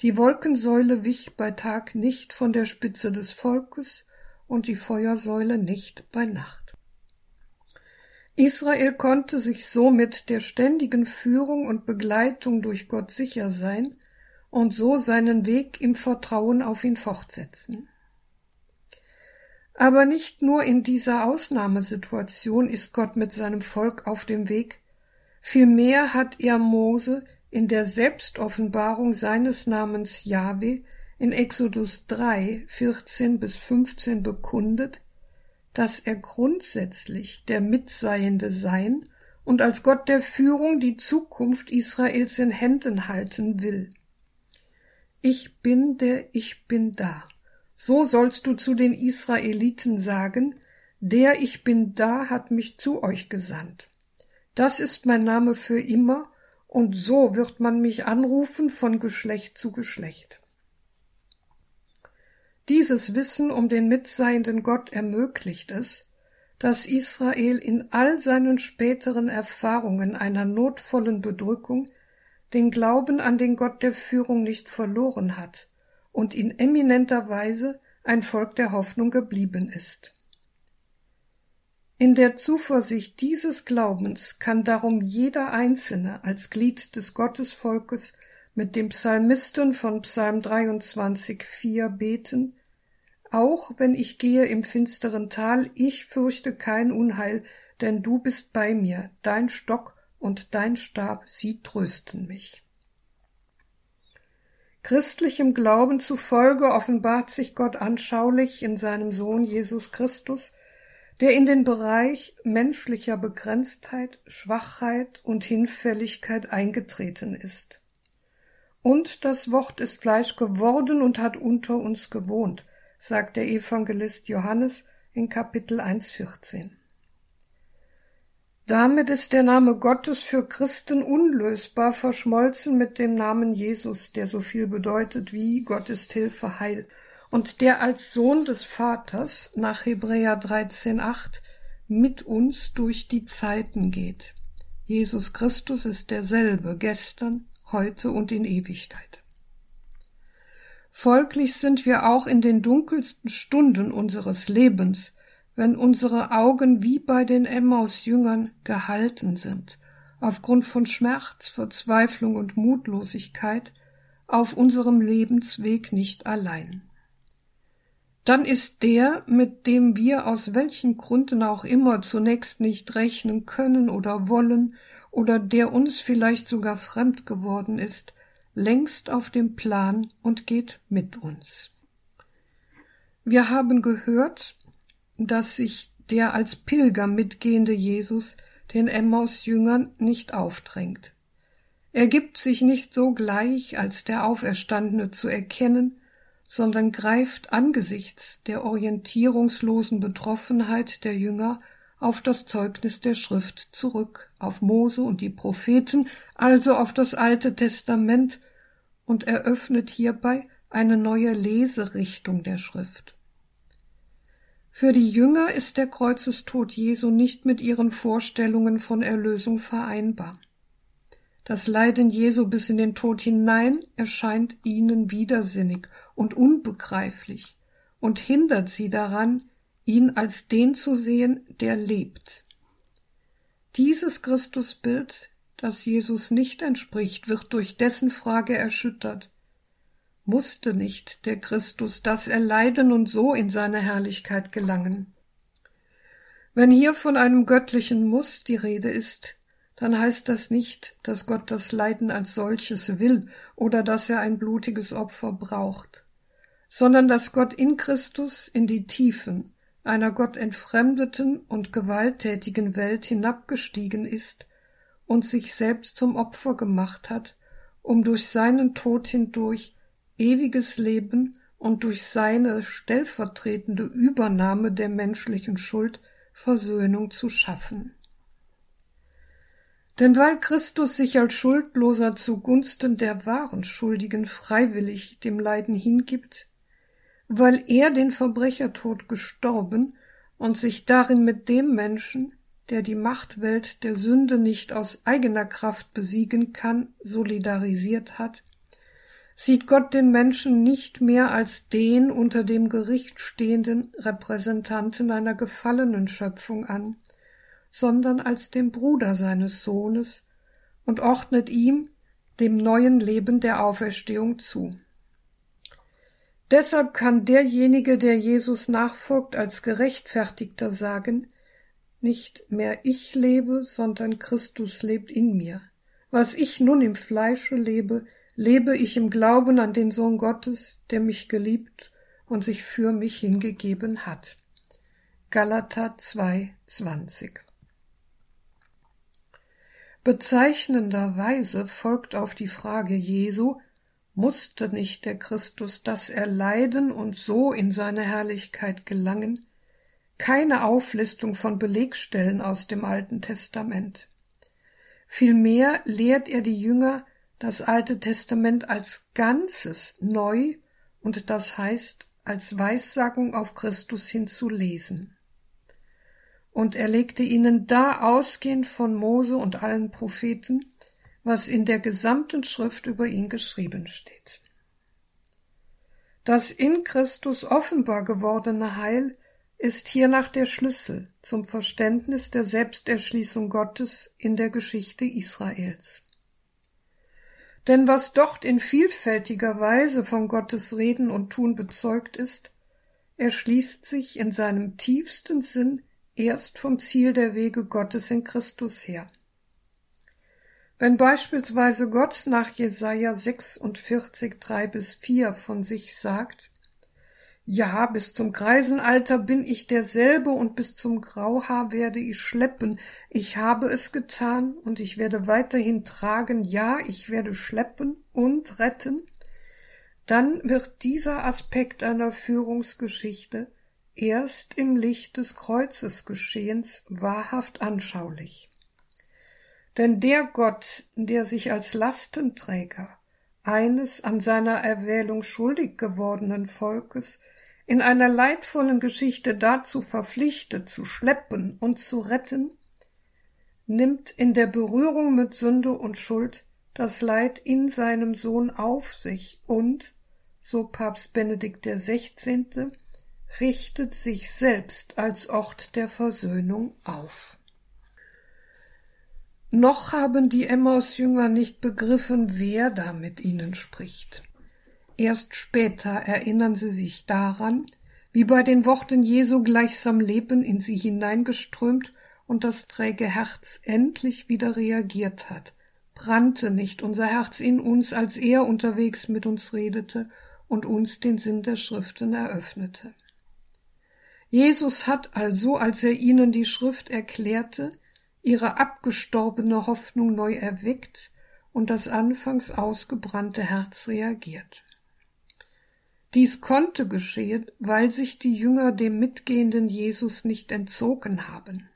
Die Wolkensäule wich bei Tag nicht von der Spitze des Volkes und die Feuersäule nicht bei Nacht. Israel konnte sich somit der ständigen Führung und Begleitung durch Gott sicher sein und so seinen Weg im Vertrauen auf ihn fortsetzen. Aber nicht nur in dieser Ausnahmesituation ist Gott mit seinem Volk auf dem Weg, vielmehr hat er Mose in der Selbstoffenbarung seines Namens Jahwe in Exodus 3, 14 bis 15 bekundet, dass er grundsätzlich der Mitseiende sein und als Gott der Führung die Zukunft Israels in Händen halten will. Ich bin der Ich bin da. So sollst du zu den Israeliten sagen, der Ich bin da hat mich zu euch gesandt. Das ist mein Name für immer, und so wird man mich anrufen von Geschlecht zu Geschlecht. Dieses Wissen um den mitseienden Gott ermöglicht es, dass Israel in all seinen späteren Erfahrungen einer notvollen Bedrückung den Glauben an den Gott der Führung nicht verloren hat und in eminenter Weise ein Volk der Hoffnung geblieben ist. In der Zuversicht dieses Glaubens kann darum jeder Einzelne als Glied des Gottesvolkes mit dem Psalmisten von Psalm 23, 4 beten, auch wenn ich gehe im finsteren Tal, ich fürchte kein Unheil, denn du bist bei mir, dein Stock und dein Stab, sie trösten mich. Christlichem Glauben zufolge offenbart sich Gott anschaulich in seinem Sohn Jesus Christus, der in den Bereich menschlicher Begrenztheit, Schwachheit und Hinfälligkeit eingetreten ist. Und das Wort ist Fleisch geworden und hat unter uns gewohnt, sagt der Evangelist Johannes in Kapitel 1,14. Damit ist der Name Gottes für Christen unlösbar verschmolzen mit dem Namen Jesus, der so viel bedeutet wie Gott ist Hilfe, Heil, und der als Sohn des Vaters nach Hebräer 13,8 mit uns durch die Zeiten geht. Jesus Christus ist derselbe gestern, heute und in Ewigkeit. Folglich sind wir auch in den dunkelsten Stunden unseres Lebens, wenn unsere Augen wie bei den Emmaus-Jüngern gehalten sind, aufgrund von Schmerz, Verzweiflung und Mutlosigkeit, auf unserem Lebensweg nicht allein. Dann ist der, mit dem wir aus welchen Gründen auch immer zunächst nicht rechnen können oder wollen, oder der uns vielleicht sogar fremd geworden ist, längst auf dem Plan und geht mit uns. Wir haben gehört, dass sich der als Pilger mitgehende Jesus den Emmaus-Jüngern nicht aufdrängt. Er gibt sich nicht sogleich als der Auferstandene zu erkennen, sondern greift angesichts der orientierungslosen Betroffenheit der Jünger auf das Zeugnis der Schrift zurück, auf Mose und die Propheten, also auf das Alte Testament, und eröffnet hierbei eine neue Leserichtung der Schrift. Für die Jünger ist der Kreuzestod Jesu nicht mit ihren Vorstellungen von Erlösung vereinbar. Das Leiden Jesu bis in den Tod hinein erscheint ihnen widersinnig und unbegreiflich und hindert sie daran, ihn als den zu sehen, der lebt. Dieses Christusbild, das Jesus nicht entspricht, wird durch dessen Frage erschüttert. Musste nicht der Christus das erleiden und so in seine Herrlichkeit gelangen? Wenn hier von einem göttlichen Muss die Rede ist, dann heißt das nicht, dass Gott das Leiden als solches will oder dass er ein blutiges Opfer braucht, sondern dass Gott in Christus in die Tiefen einer Gott entfremdeten und gewalttätigen Welt hinabgestiegen ist und sich selbst zum Opfer gemacht hat, um durch seinen Tod hindurch ewiges Leben und durch seine stellvertretende Übernahme der menschlichen Schuld Versöhnung zu schaffen. Denn weil Christus sich als Schuldloser zugunsten der wahren Schuldigen freiwillig dem Leiden hingibt, weil er den Verbrechertod gestorben und sich darin mit dem Menschen, der die Machtwelt der Sünde nicht aus eigener Kraft besiegen kann, solidarisiert hat, sieht Gott den Menschen nicht mehr als den unter dem Gericht stehenden Repräsentanten einer gefallenen Schöpfung an, sondern als den Bruder seines Sohnes und ordnet ihm dem neuen Leben der Auferstehung zu. Deshalb kann derjenige, der Jesus nachfolgt, als Gerechtfertigter sagen, nicht mehr ich lebe, sondern Christus lebt in mir. Was ich nun im Fleische lebe, lebe ich im Glauben an den Sohn Gottes, der mich geliebt und sich für mich hingegeben hat. Galater 2,20 Bezeichnenderweise folgt auf die Frage Jesu, musste nicht der Christus das erleiden und so in seine Herrlichkeit gelangen, keine Auflistung von Belegstellen aus dem Alten Testament. Vielmehr lehrt er die Jünger, das Alte Testament als Ganzes neu und das heißt als Weissagung auf Christus hin zu lesen. Und er legte ihnen da ausgehend von Mose und allen Propheten, was in der gesamten Schrift über ihn geschrieben steht. Das in Christus offenbar gewordene Heil ist hiernach der Schlüssel zum Verständnis der Selbsterschließung Gottes in der Geschichte Israels. Denn was dort in vielfältiger Weise von Gottes Reden und Tun bezeugt ist, erschließt sich in seinem tiefsten Sinn erst vom Ziel der Wege Gottes in Christus her. Wenn beispielsweise Gott nach Jesaja 46, 3 bis 4 von sich sagt, ja, bis zum Greisenalter bin ich derselbe und bis zum Grauhaar werde ich schleppen. Ich habe es getan und ich werde weiterhin tragen. Ja, ich werde schleppen und retten. Dann wird dieser Aspekt einer Führungsgeschichte erst im Licht des Kreuzesgeschehens wahrhaft anschaulich. Denn der Gott, der sich als Lastenträger eines an seiner Erwählung schuldig gewordenen Volkes in einer leidvollen Geschichte dazu verpflichtet, zu schleppen und zu retten, nimmt in der Berührung mit Sünde und Schuld das Leid in seinem Sohn auf sich und, so Papst Benedikt XVI., richtet sich selbst als Ort der Versöhnung auf. Noch haben die Emmaus-Jünger nicht begriffen, wer da mit ihnen spricht. Erst später erinnern sie sich daran, wie bei den Worten Jesu gleichsam Leben in sie hineingeströmt und das träge Herz endlich wieder reagiert hat. Brannte nicht unser Herz in uns, als er unterwegs mit uns redete und uns den Sinn der Schriften eröffnete. Jesus hat also, als er ihnen die Schrift erklärte, ihre abgestorbene Hoffnung neu erweckt und das anfangs ausgebrannte Herz reagiert. Dies konnte geschehen, weil sich die Jünger dem mitgehenden Jesus nicht entzogen haben.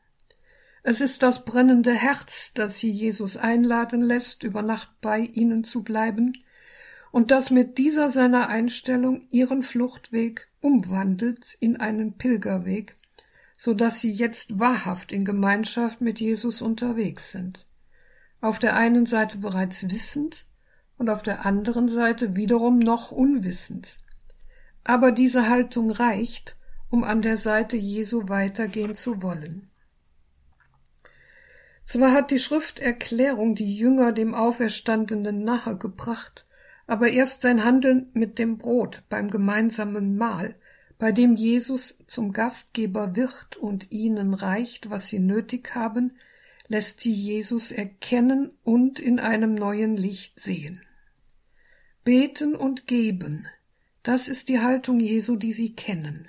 Es ist das brennende Herz, das sie Jesus einladen lässt, über Nacht bei ihnen zu bleiben, und das mit dieser seiner Einstellung ihren Fluchtweg umwandelt in einen Pilgerweg, so dass sie jetzt wahrhaft in Gemeinschaft mit Jesus unterwegs sind. Auf der einen Seite bereits wissend und auf der anderen Seite wiederum noch unwissend. Aber diese Haltung reicht, um an der Seite Jesu weitergehen zu wollen. Zwar hat die Schrifterklärung die Jünger dem Auferstandenen nahe gebracht, aber erst sein Handeln mit dem Brot beim gemeinsamen Mahl, bei dem Jesus zum Gastgeber wird und ihnen reicht, was sie nötig haben, lässt sie Jesus erkennen und in einem neuen Licht sehen. Beten und geben, das ist die Haltung Jesu, die sie kennen.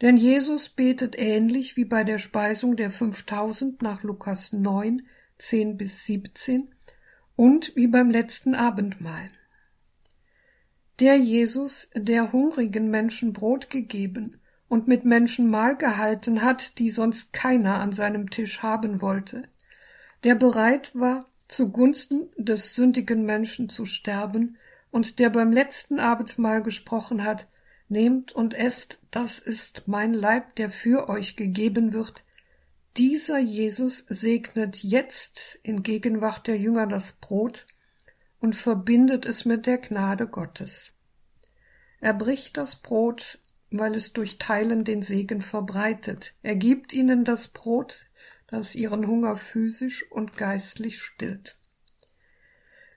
Denn Jesus betet ähnlich wie bei der Speisung der 5000 nach Lukas 9, 10 bis 17 und wie beim letzten Abendmahl. Der Jesus, der hungrigen Menschen Brot gegeben und mit Menschen Mahl gehalten hat, die sonst keiner an seinem Tisch haben wollte, der bereit war, zugunsten des sündigen Menschen zu sterben und der beim letzten Abendmahl gesprochen hat, Nehmt und esst, das ist mein Leib, der für euch gegeben wird. Dieser Jesus segnet jetzt in Gegenwart der Jünger das Brot und verbindet es mit der Gnade Gottes. Er bricht das Brot, weil es durch Teilen den Segen verbreitet. Er gibt ihnen das Brot, das ihren Hunger physisch und geistlich stillt.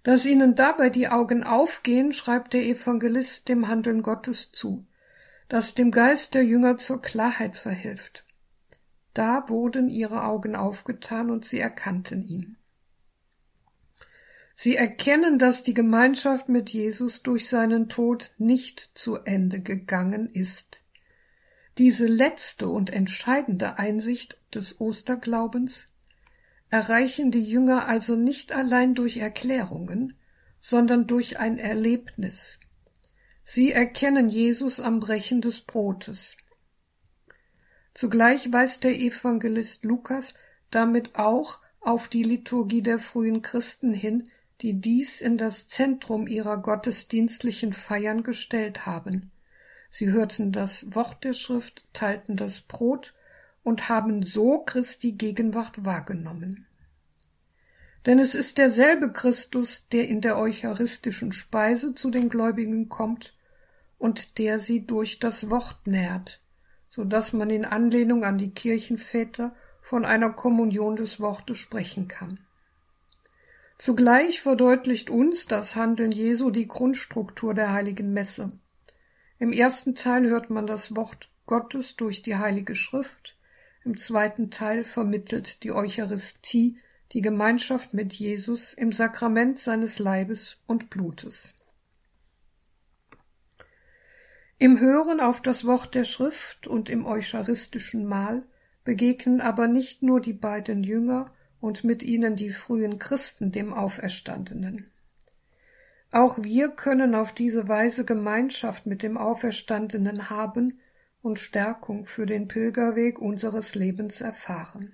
Dass ihnen dabei die Augen aufgehen, schreibt der Evangelist dem Handeln Gottes zu, das dem Geist der Jünger zur Klarheit verhilft. Da wurden ihre Augen aufgetan und sie erkannten ihn. Sie erkennen, dass die Gemeinschaft mit Jesus durch seinen Tod nicht zu Ende gegangen ist. Diese letzte und entscheidende Einsicht des Osterglaubens erreichen die Jünger also nicht allein durch Erklärungen, sondern durch ein Erlebnis. Sie erkennen Jesus am Brechen des Brotes. Zugleich weist der Evangelist Lukas damit auch auf die Liturgie der frühen Christen hin, die dies in das Zentrum ihrer gottesdienstlichen Feiern gestellt haben. Sie hörten das Wort der Schrift, teilten das Brot und haben so Christi Gegenwart wahrgenommen. Denn es ist derselbe Christus, der in der eucharistischen Speise zu den Gläubigen kommt und der sie durch das Wort nährt, so dass man in Anlehnung an die Kirchenväter von einer Kommunion des Wortes sprechen kann. Zugleich verdeutlicht uns das Handeln Jesu die Grundstruktur der heiligen Messe. Im ersten Teil hört man das Wort Gottes durch die Heilige Schrift, im zweiten Teil vermittelt die Eucharistie die Gemeinschaft mit Jesus im Sakrament seines Leibes und Blutes. Im Hören auf das Wort der Schrift und im eucharistischen Mahl begegnen aber nicht nur die beiden Jünger und mit ihnen die frühen Christen dem Auferstandenen. Auch wir können auf diese Weise Gemeinschaft mit dem Auferstandenen haben und Stärkung für den Pilgerweg unseres Lebens erfahren.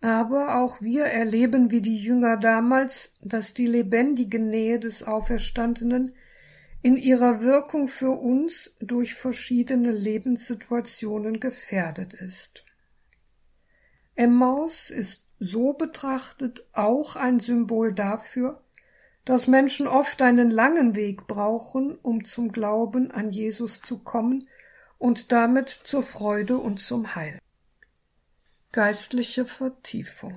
Aber auch wir erleben wie die Jünger damals, dass die lebendige Nähe des Auferstandenen in ihrer Wirkung für uns durch verschiedene Lebenssituationen gefährdet ist. Emmaus ist so betrachtet auch ein Symbol dafür, dass Menschen oft einen langen Weg brauchen, um zum Glauben an Jesus zu kommen und damit zur Freude und zum Heil. Geistliche Vertiefung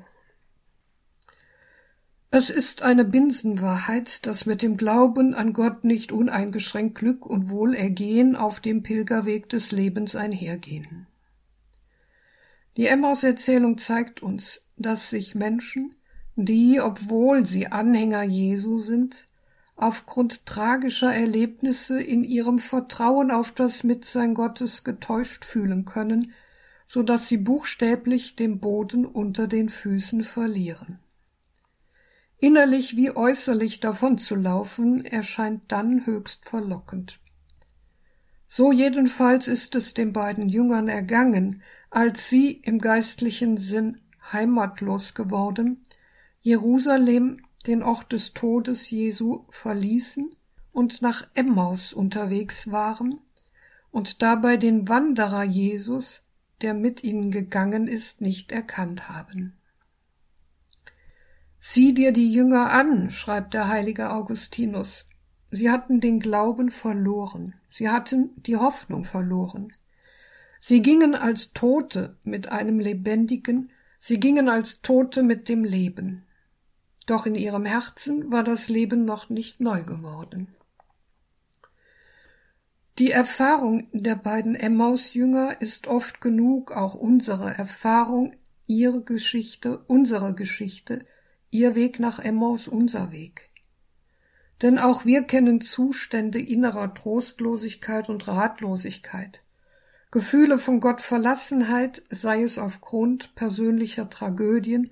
Es ist eine Binsenwahrheit, dass mit dem Glauben an Gott nicht uneingeschränkt Glück und Wohlergehen auf dem Pilgerweg des Lebens einhergehen. Die Emmaus-Erzählung zeigt uns, dass sich Menschen, die, obwohl sie Anhänger Jesu sind, aufgrund tragischer Erlebnisse in ihrem Vertrauen auf das Mitsein Gottes getäuscht fühlen können, so dass sie buchstäblich den Boden unter den Füßen verlieren. Innerlich wie äußerlich davonzulaufen erscheint dann höchst verlockend. So jedenfalls ist es den beiden Jüngern ergangen, als sie im geistlichen Sinn heimatlos geworden Jerusalem, den Ort des Todes Jesu, verließen und nach Emmaus unterwegs waren und dabei den Wanderer Jesus, der mit ihnen gegangen ist, nicht erkannt haben. Sieh dir die Jünger an, schreibt der heilige Augustinus. Sie hatten den Glauben verloren, sie hatten die Hoffnung verloren. Sie gingen als Tote mit einem Lebendigen, sie gingen als Tote mit dem Leben doch in ihrem Herzen war das Leben noch nicht neu geworden. Die Erfahrung der beiden Emmaus-Jünger ist oft genug auch unsere Erfahrung, ihre Geschichte, unsere Geschichte, ihr Weg nach Emmaus unser Weg. Denn auch wir kennen Zustände innerer Trostlosigkeit und Ratlosigkeit, Gefühle von Gottverlassenheit, sei es aufgrund persönlicher Tragödien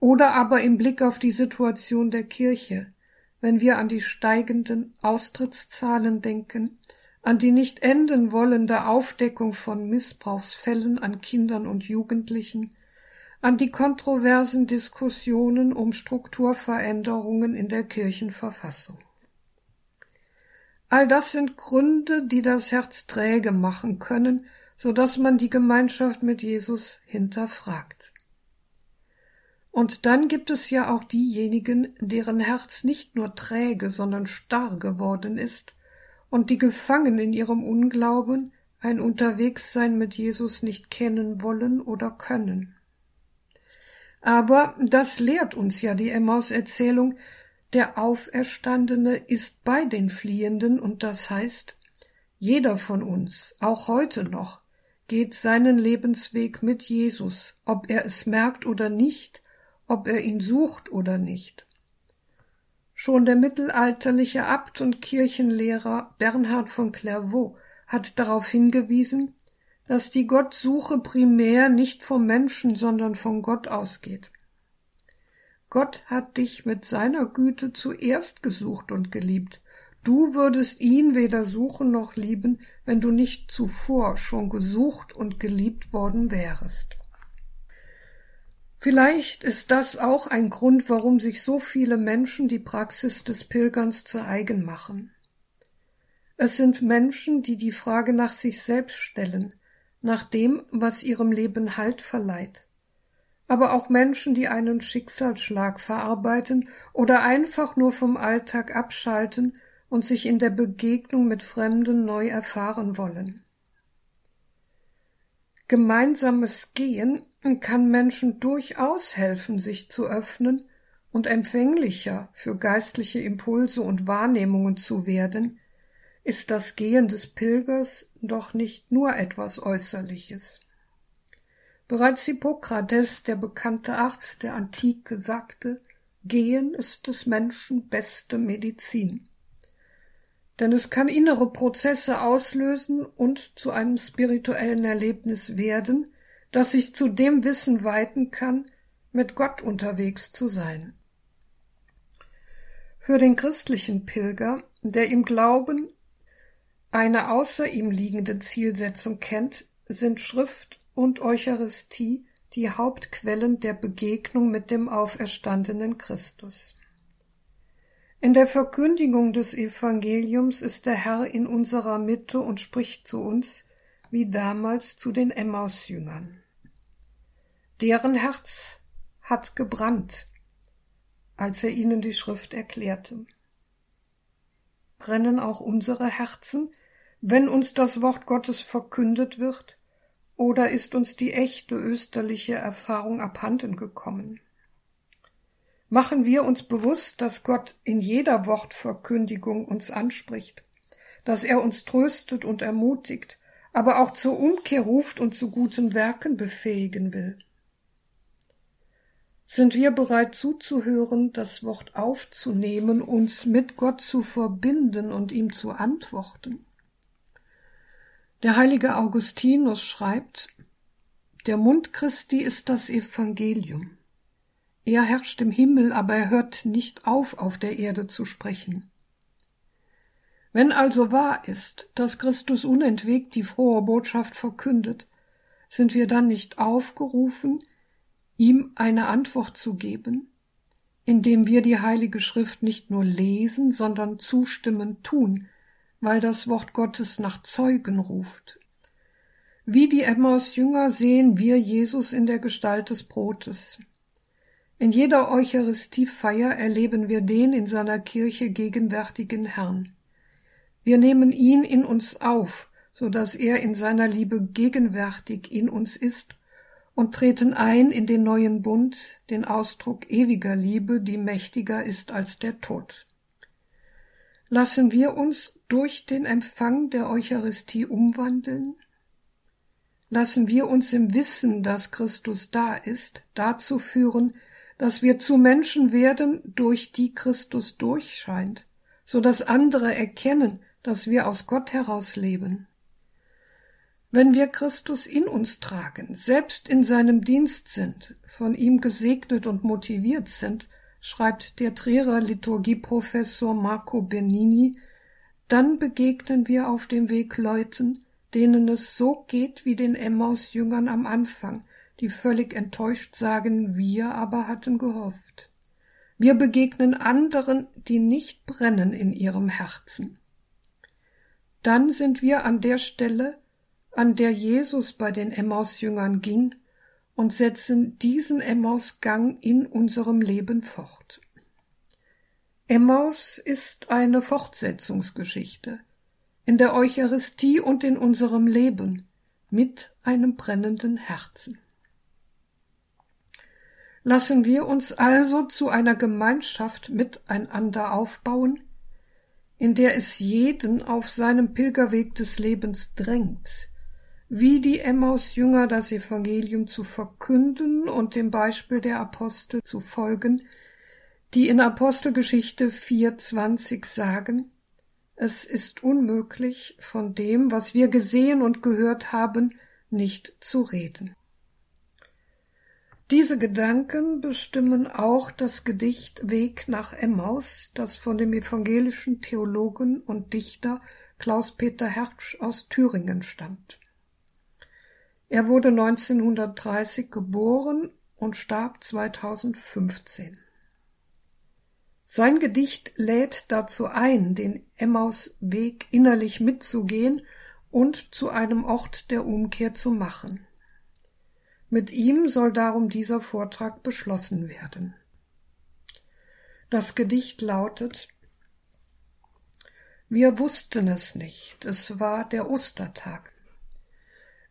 oder aber im Blick auf die Situation der Kirche, wenn wir an die steigenden Austrittszahlen denken, an die nicht enden wollende Aufdeckung von Missbrauchsfällen an Kindern und Jugendlichen, an die kontroversen Diskussionen um Strukturveränderungen in der Kirchenverfassung. All das sind Gründe, die das Herz träge machen können, so dass man die Gemeinschaft mit Jesus hinterfragt. Und dann gibt es ja auch diejenigen, deren Herz nicht nur träge, sondern starr geworden ist und die gefangen in ihrem Unglauben ein Unterwegssein mit Jesus nicht kennen wollen oder können. Aber das lehrt uns ja die Emmaus-Erzählung, der Auferstandene ist bei den Fliehenden und das heißt, jeder von uns, auch heute noch, geht seinen Lebensweg mit Jesus, ob er es merkt oder nicht, ob er ihn sucht oder nicht. Schon der mittelalterliche Abt und Kirchenlehrer Bernhard von Clairvaux hat darauf hingewiesen, dass die Gottsuche primär nicht vom Menschen, sondern von Gott ausgeht. Gott hat dich mit seiner Güte zuerst gesucht und geliebt. Du würdest ihn weder suchen noch lieben, wenn du nicht zuvor schon gesucht und geliebt worden wärest. Vielleicht ist das auch ein Grund, warum sich so viele Menschen die Praxis des Pilgerns zu eigen machen. Es sind Menschen, die die Frage nach sich selbst stellen, nach dem, was ihrem Leben Halt verleiht. Aber auch Menschen, die einen Schicksalsschlag verarbeiten oder einfach nur vom Alltag abschalten und sich in der Begegnung mit Fremden neu erfahren wollen. Gemeinsames Gehen kann Menschen durchaus helfen, sich zu öffnen und empfänglicher für geistliche Impulse und Wahrnehmungen zu werden, ist das Gehen des Pilgers doch nicht nur etwas Äußerliches. Bereits Hippokrates, der bekannte Arzt der Antike, sagte, Gehen ist des Menschen beste Medizin. Denn es kann innere Prozesse auslösen und zu einem spirituellen Erlebnis werden, das sich zu dem Wissen weiten kann, mit Gott unterwegs zu sein. Für den christlichen Pilger, der im Glauben eine außer ihm liegende Zielsetzung kennt, sind Schrift und Eucharistie die Hauptquellen der Begegnung mit dem auferstandenen Christus. In der Verkündigung des Evangeliums ist der Herr in unserer Mitte und spricht zu uns, wie damals zu den Emmausjüngern. Deren Herz hat gebrannt, als er ihnen die Schrift erklärte. Brennen auch unsere Herzen, wenn uns das Wort Gottes verkündet wird, oder ist uns die echte österliche Erfahrung abhanden gekommen? Machen wir uns bewusst, dass Gott in jeder Wortverkündigung uns anspricht, dass er uns tröstet und ermutigt, aber auch zur Umkehr ruft und zu guten Werken befähigen will. Sind wir bereit zuzuhören, das Wort aufzunehmen, uns mit Gott zu verbinden und ihm zu antworten? Der heilige Augustinus schreibt, der Mund Christi ist das Evangelium. Er herrscht im Himmel, aber er hört nicht auf, auf der Erde zu sprechen. Wenn also wahr ist, dass Christus unentwegt die frohe Botschaft verkündet, sind wir dann nicht aufgerufen, ihm eine Antwort zu geben, indem wir die Heilige Schrift nicht nur lesen, sondern zustimmend tun, weil das Wort Gottes nach Zeugen ruft. Wie die Emmaus-Jünger sehen wir Jesus in der Gestalt des Brotes. In jeder Eucharistiefeier erleben wir den in seiner Kirche gegenwärtigen Herrn. Wir nehmen ihn in uns auf, so dass er in seiner Liebe gegenwärtig in uns ist und treten ein in den neuen Bund, den Ausdruck ewiger Liebe, die mächtiger ist als der Tod. Lassen wir uns durch den Empfang der Eucharistie umwandeln? Lassen wir uns im Wissen, dass Christus da ist, dazu führen, dass wir zu Menschen werden, durch die Christus durchscheint, so dass andere erkennen, dass wir aus Gott heraus leben. Wenn wir Christus in uns tragen, selbst in seinem Dienst sind, von ihm gesegnet und motiviert sind, schreibt der Trierer Liturgieprofessor Marco Bernini dann begegnen wir auf dem Weg Leuten, denen es so geht wie den Emmaus-Jüngern am Anfang, die völlig enttäuscht sagen, wir aber hatten gehofft. Wir begegnen anderen, die nicht brennen in ihrem Herzen. Dann sind wir an der Stelle, an der Jesus bei den Emmaus-Jüngern ging, und setzen diesen Emmaus-Gang in unserem Leben fort. Emmaus ist eine Fortsetzungsgeschichte in der Eucharistie und in unserem Leben mit einem brennenden Herzen. Lassen wir uns also zu einer Gemeinschaft miteinander aufbauen, in der es jeden auf seinem Pilgerweg des Lebens drängt, wie die Emmaus-Jünger das Evangelium zu verkünden und dem Beispiel der Apostel zu folgen, die in Apostelgeschichte 4.20 sagen, es ist unmöglich, von dem, was wir gesehen und gehört haben, nicht zu reden. Diese Gedanken bestimmen auch das Gedicht Weg nach Emmaus, das von dem evangelischen Theologen und Dichter Klaus-Peter Hertsch aus Thüringen stammt. Er wurde 1930 geboren und starb 2015. Sein Gedicht lädt dazu ein, den Emmaus-Weg innerlich mitzugehen und zu einem Ort der Umkehr zu machen. Mit ihm soll darum dieser Vortrag beschlossen werden. Das Gedicht lautet Wir wussten es nicht, es war der Ostertag.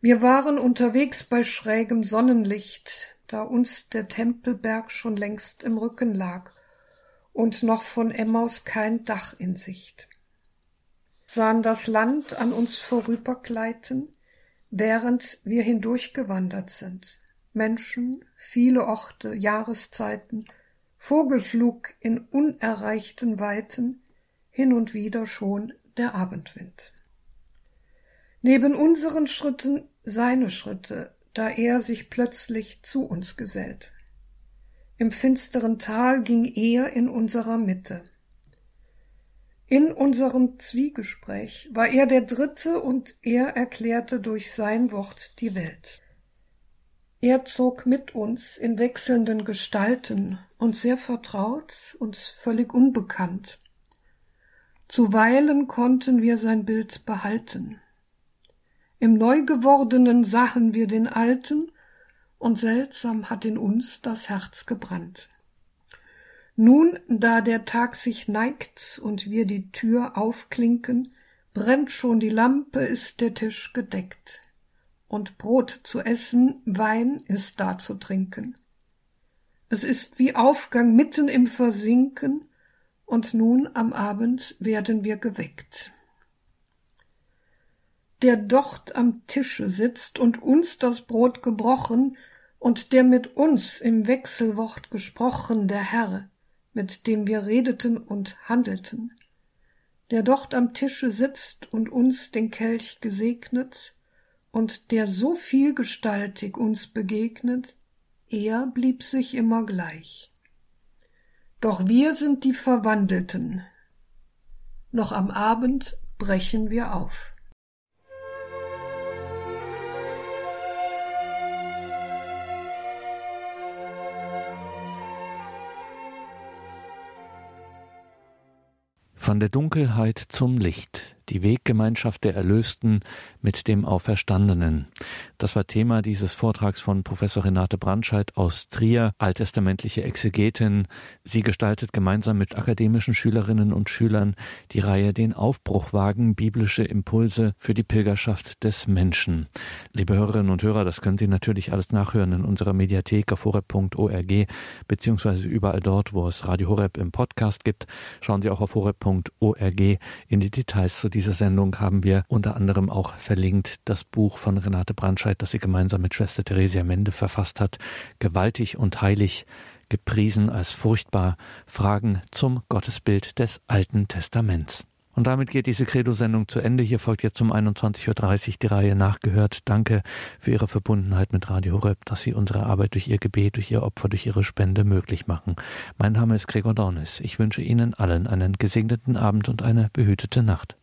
Wir waren unterwegs bei schrägem Sonnenlicht, da uns der Tempelberg schon längst im Rücken lag und noch von Emmaus kein Dach in Sicht. Sahen das Land an uns vorübergleiten, während wir hindurchgewandert sind. Menschen, viele Orte, Jahreszeiten, Vogelflug in unerreichten Weiten, hin und wieder schon der Abendwind. Neben unseren Schritten seine Schritte, da er sich plötzlich zu uns gesellt. Im finsteren Tal ging er in unserer Mitte. In unserem Zwiegespräch war er der Dritte und er erklärte durch sein Wort die Welt. Er zog mit uns in wechselnden Gestalten, uns sehr vertraut, uns völlig unbekannt. Zuweilen konnten wir sein Bild behalten. Im Neugewordenen sahen wir den Alten und seltsam hat in uns das Herz gebrannt. Nun, da der Tag sich neigt und wir die Tür aufklinken, brennt schon die Lampe, ist der Tisch gedeckt. Und Brot zu essen, Wein ist da zu trinken. Es ist wie Aufgang mitten im Versinken, und nun am Abend werden wir geweckt. Der dort am Tische sitzt und uns das Brot gebrochen, und der mit uns im Wechselwort gesprochen, der Herr, mit dem wir redeten und handelten, der dort am Tische sitzt und uns den Kelch gesegnet, und der so vielgestaltig uns begegnet, er blieb sich immer gleich. Doch wir sind die Verwandelten. Noch am Abend brechen wir auf. Von der Dunkelheit zum Licht die Weggemeinschaft der Erlösten mit dem Auferstandenen. Das war Thema dieses Vortrags von Professor Renate Brandscheid aus Trier, alttestamentliche Exegetin. Sie gestaltet gemeinsam mit akademischen Schülerinnen und Schülern die Reihe Den Aufbruch wagen, biblische Impulse für die Pilgerschaft des Menschen. Liebe Hörerinnen und Hörer, das können Sie natürlich alles nachhören in unserer Mediathek auf horeb.org beziehungsweise überall dort, wo es Radio Horeb im Podcast gibt. Schauen Sie auch auf horeb.org in die Details zu dieser Sendung haben wir unter anderem auch verlinkt das Buch von Renate Brandscheid, das sie gemeinsam mit Schwester Theresia Mende verfasst hat, Gewaltig und heilig, gepriesen als furchtbar, Fragen zum Gottesbild des Alten Testaments. Und damit geht diese Credo-Sendung zu Ende. Hier folgt jetzt um 21.30 Uhr die Reihe nachgehört. Danke für Ihre Verbundenheit mit Radio Horeb, dass Sie unsere Arbeit durch Ihr Gebet, durch Ihr Opfer, durch Ihre Spende möglich machen. Mein Name ist Gregor Dornis. Ich wünsche Ihnen allen einen gesegneten Abend und eine behütete Nacht.